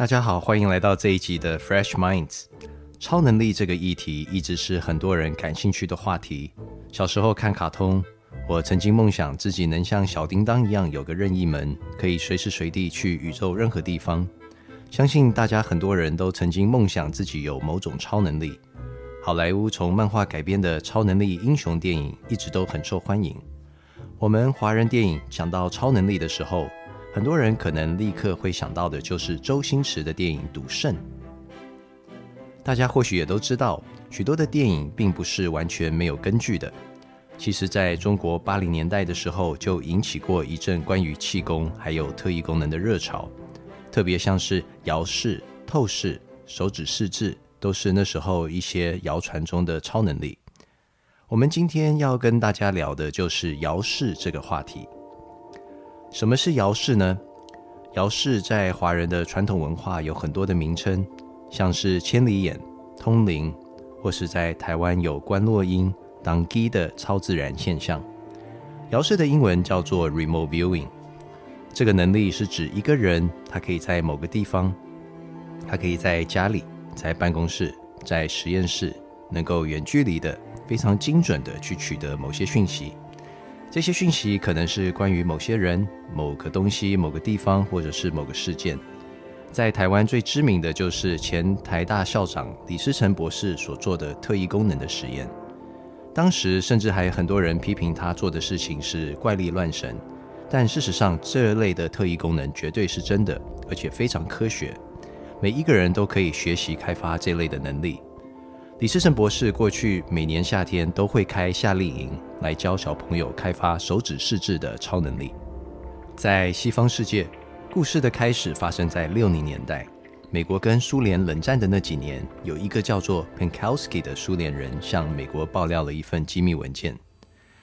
大家好，欢迎来到这一集的 Fresh Minds。超能力这个议题一直是很多人感兴趣的话题。小时候看卡通，我曾经梦想自己能像小叮当一样有个任意门，可以随时随地去宇宙任何地方。相信大家很多人都曾经梦想自己有某种超能力。好莱坞从漫画改编的超能力英雄电影一直都很受欢迎。我们华人电影讲到超能力的时候，很多人可能立刻会想到的就是周星驰的电影《赌圣》。大家或许也都知道，许多的电影并不是完全没有根据的。其实，在中国八零年代的时候，就引起过一阵关于气功还有特异功能的热潮。特别像是遥视、透视、手指视字，都是那时候一些谣传中的超能力。我们今天要跟大家聊的就是摇视这个话题。什么是遥视呢？遥视在华人的传统文化有很多的名称，像是千里眼、通灵，或是在台湾有观落阴、当机的超自然现象。遥视的英文叫做 remote viewing。这个能力是指一个人，他可以在某个地方，他可以在家里、在办公室、在实验室，能够远距离的、非常精准的去取得某些讯息。这些讯息可能是关于某些人、某个东西、某个地方，或者是某个事件。在台湾最知名的就是前台大校长李思成博士所做的特异功能的实验。当时甚至还很多人批评他做的事情是怪力乱神，但事实上这类的特异功能绝对是真的，而且非常科学。每一个人都可以学习开发这类的能力。李世成博士过去每年夏天都会开夏令营，来教小朋友开发手指视字的超能力。在西方世界，故事的开始发生在六零年代，美国跟苏联冷战的那几年，有一个叫做 Penkowski 的苏联人向美国爆料了一份机密文件。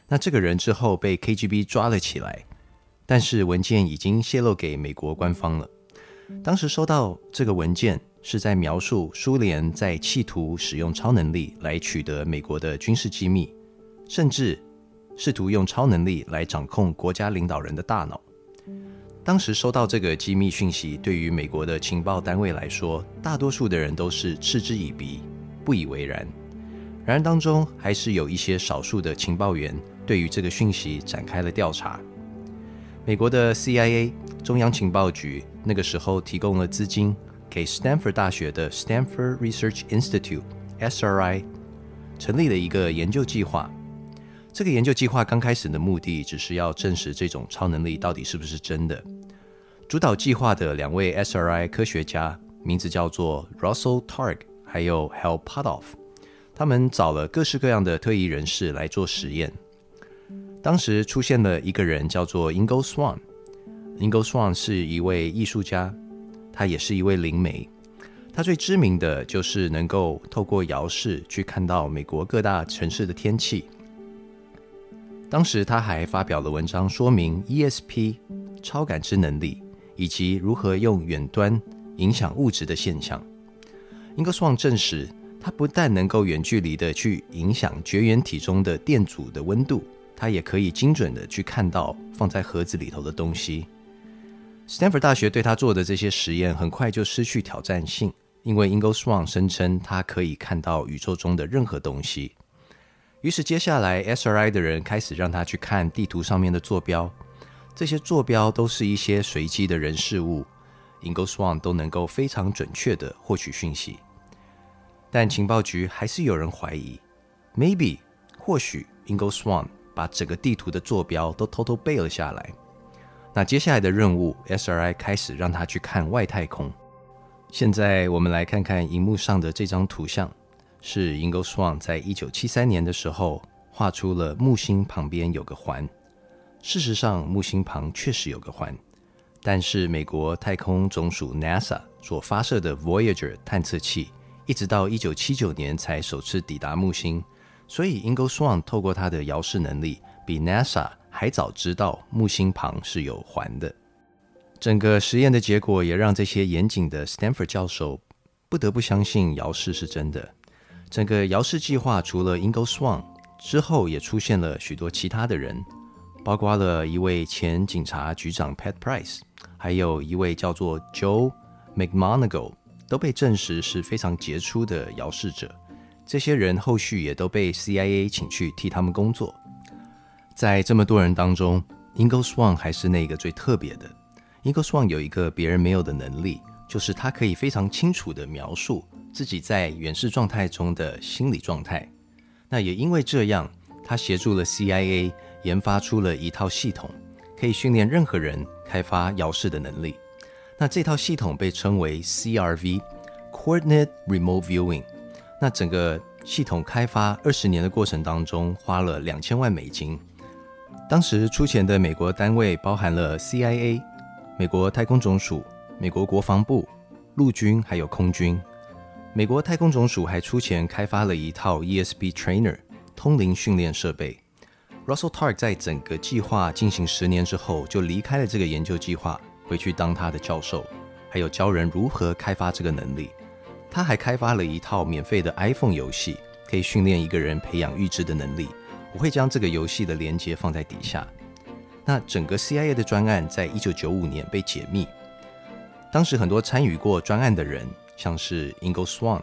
那这个人之后被 KGB 抓了起来，但是文件已经泄露给美国官方了。当时收到这个文件。是在描述苏联在企图使用超能力来取得美国的军事机密，甚至试图用超能力来掌控国家领导人的大脑。当时收到这个机密讯息，对于美国的情报单位来说，大多数的人都是嗤之以鼻，不以为然。然而当中还是有一些少数的情报员对于这个讯息展开了调查。美国的 CIA 中央情报局那个时候提供了资金。给 Stanford 大学的 Stanford Research Institute（SRI） 成立了一个研究计划。这个研究计划刚开始的目的只是要证实这种超能力到底是不是真的。主导计划的两位 SRI 科学家，名字叫做 Russell Targ 还有 Hal Puthoff，他们找了各式各样的特异人士来做实验。当时出现了一个人叫做 Ingo Swan。Ingo Swan 是一位艺术家。他也是一位灵媒，他最知名的就是能够透过遥视去看到美国各大城市的天气。当时他还发表了文章，说明 ESP 超感知能力以及如何用远端影响物质的现象。英格斯旺证实，他不但能够远距离的去影响绝缘体中的电阻的温度，他也可以精准的去看到放在盒子里头的东西。Stanford 大学对他做的这些实验很快就失去挑战性，因为 Ingo Swan 声称他可以看到宇宙中的任何东西。于是接下来 SRI 的人开始让他去看地图上面的坐标，这些坐标都是一些随机的人事物，Ingo Swan 都能够非常准确的获取讯息。但情报局还是有人怀疑，maybe 或许 Ingo Swan 把整个地图的坐标都偷偷背了下来。那接下来的任务，SRI 开始让他去看外太空。现在我们来看看荧幕上的这张图像，是 Ingo Swan 在一九七三年的时候画出了木星旁边有个环。事实上，木星旁确实有个环，但是美国太空总署 NASA 所发射的 Voyager 探测器，一直到一九七九年才首次抵达木星，所以 Ingo Swan 透过他的遥视能力，比 NASA 还早知道木星旁是有环的，整个实验的结果也让这些严谨的 Stanford 教授不得不相信姚氏是真的。整个姚氏计划除了 Ingo Swan 之后，也出现了许多其他的人，包括了一位前警察局长 Pat Price，还有一位叫做 Joe McMonagle 都被证实是非常杰出的姚氏者。这些人后续也都被 CIA 请去替他们工作。在这么多人当中，Ingo Swann 还是那个最特别的。Ingo Swann 有一个别人没有的能力，就是他可以非常清楚地描述自己在远视状态中的心理状态。那也因为这样，他协助了 CIA 研发出了一套系统，可以训练任何人开发遥视的能力。那这套系统被称为 CRV（Coordinate Remote Viewing）。那整个系统开发二十年的过程当中，花了两千万美金。当时出钱的美国单位包含了 CIA、美国太空总署、美国国防部、陆军还有空军。美国太空总署还出钱开发了一套 ESP Trainer 通灵训练设备。Russell Targ 在整个计划进行十年之后，就离开了这个研究计划，回去当他的教授，还有教人如何开发这个能力。他还开发了一套免费的 iPhone 游戏，可以训练一个人培养预知的能力。我会将这个游戏的连接放在底下。那整个 CIA 的专案在一九九五年被解密。当时很多参与过专案的人，像是 Ingo Swann、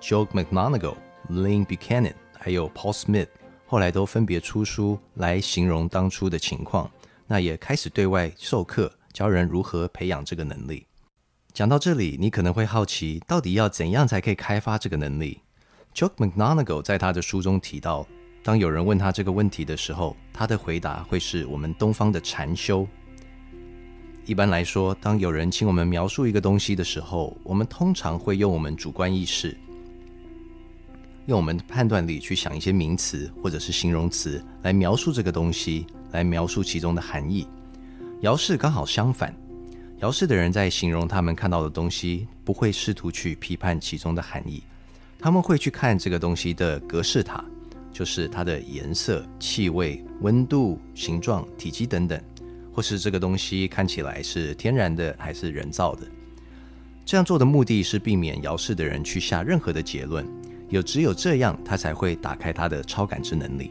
Joe McMonagle、Lynn Buchanan，还有 Paul Smith，后来都分别出书来形容当初的情况。那也开始对外授课，教人如何培养这个能力。讲到这里，你可能会好奇，到底要怎样才可以开发这个能力？Joe McMonagle 在他的书中提到，当有人问他这个问题的时候，他的回答会是我们东方的禅修。一般来说，当有人请我们描述一个东西的时候，我们通常会用我们主观意识，用我们的判断力去想一些名词或者是形容词来描述这个东西，来描述其中的含义。姚氏刚好相反。姚氏的人在形容他们看到的东西，不会试图去批判其中的含义，他们会去看这个东西的格式塔，就是它的颜色、气味、温度、形状、体积等等，或是这个东西看起来是天然的还是人造的。这样做的目的是避免姚氏的人去下任何的结论，有只有这样，他才会打开他的超感知能力。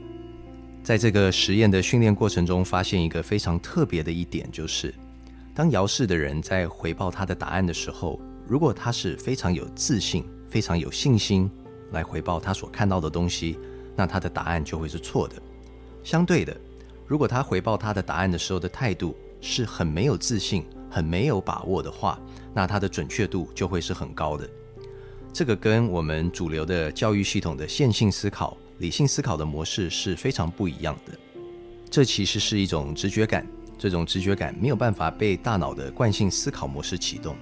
在这个实验的训练过程中，发现一个非常特别的一点，就是。当姚氏的人在回报他的答案的时候，如果他是非常有自信、非常有信心来回报他所看到的东西，那他的答案就会是错的。相对的，如果他回报他的答案的时候的态度是很没有自信、很没有把握的话，那他的准确度就会是很高的。这个跟我们主流的教育系统的线性思考、理性思考的模式是非常不一样的。这其实是一种直觉感。这种直觉感没有办法被大脑的惯性思考模式启动。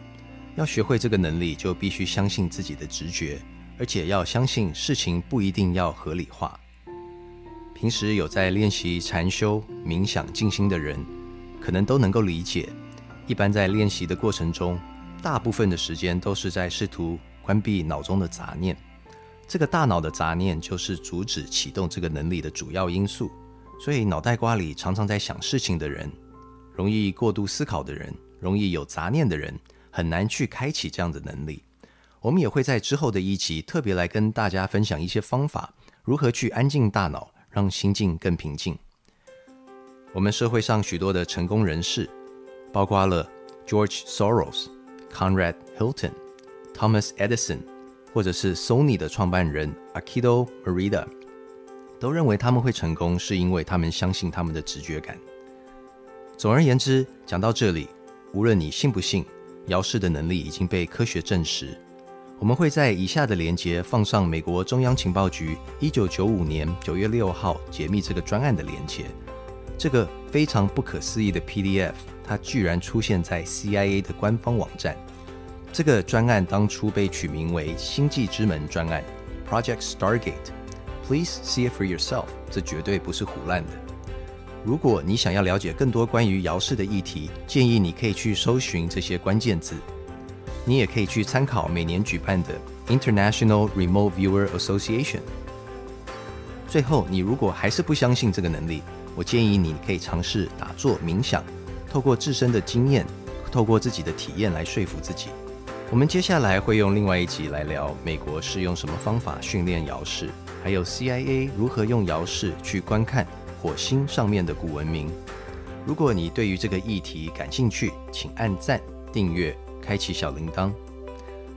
要学会这个能力，就必须相信自己的直觉，而且要相信事情不一定要合理化。平时有在练习禅修、冥想、静心的人，可能都能够理解。一般在练习的过程中，大部分的时间都是在试图关闭脑中的杂念。这个大脑的杂念就是阻止启动这个能力的主要因素。所以，脑袋瓜里常常在想事情的人。容易过度思考的人，容易有杂念的人，很难去开启这样的能力。我们也会在之后的一集特别来跟大家分享一些方法，如何去安静大脑，让心境更平静。我们社会上许多的成功人士，包括了 George Soros、Conrad Hilton、Thomas Edison，或者是 Sony 的创办人 Akito Morita，都认为他们会成功，是因为他们相信他们的直觉感。总而言之，讲到这里，无论你信不信，姚氏的能力已经被科学证实。我们会在以下的连接放上美国中央情报局一九九五年九月六号解密这个专案的连接。这个非常不可思议的 PDF，它居然出现在 CIA 的官方网站。这个专案当初被取名为“星际之门专案 ”（Project Stargate）。Please see it for yourself，这绝对不是胡乱的。如果你想要了解更多关于姚氏的议题，建议你可以去搜寻这些关键字。你也可以去参考每年举办的 International Remote Viewer Association。最后，你如果还是不相信这个能力，我建议你可以尝试打坐冥想，透过自身的经验，透过自己的体验来说服自己。我们接下来会用另外一集来聊美国是用什么方法训练遥视，还有 CIA 如何用遥视去观看。火星上面的古文明。如果你对于这个议题感兴趣，请按赞、订阅、开启小铃铛。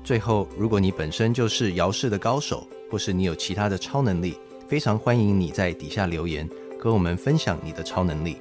最后，如果你本身就是摇式的高手，或是你有其他的超能力，非常欢迎你在底下留言，和我们分享你的超能力。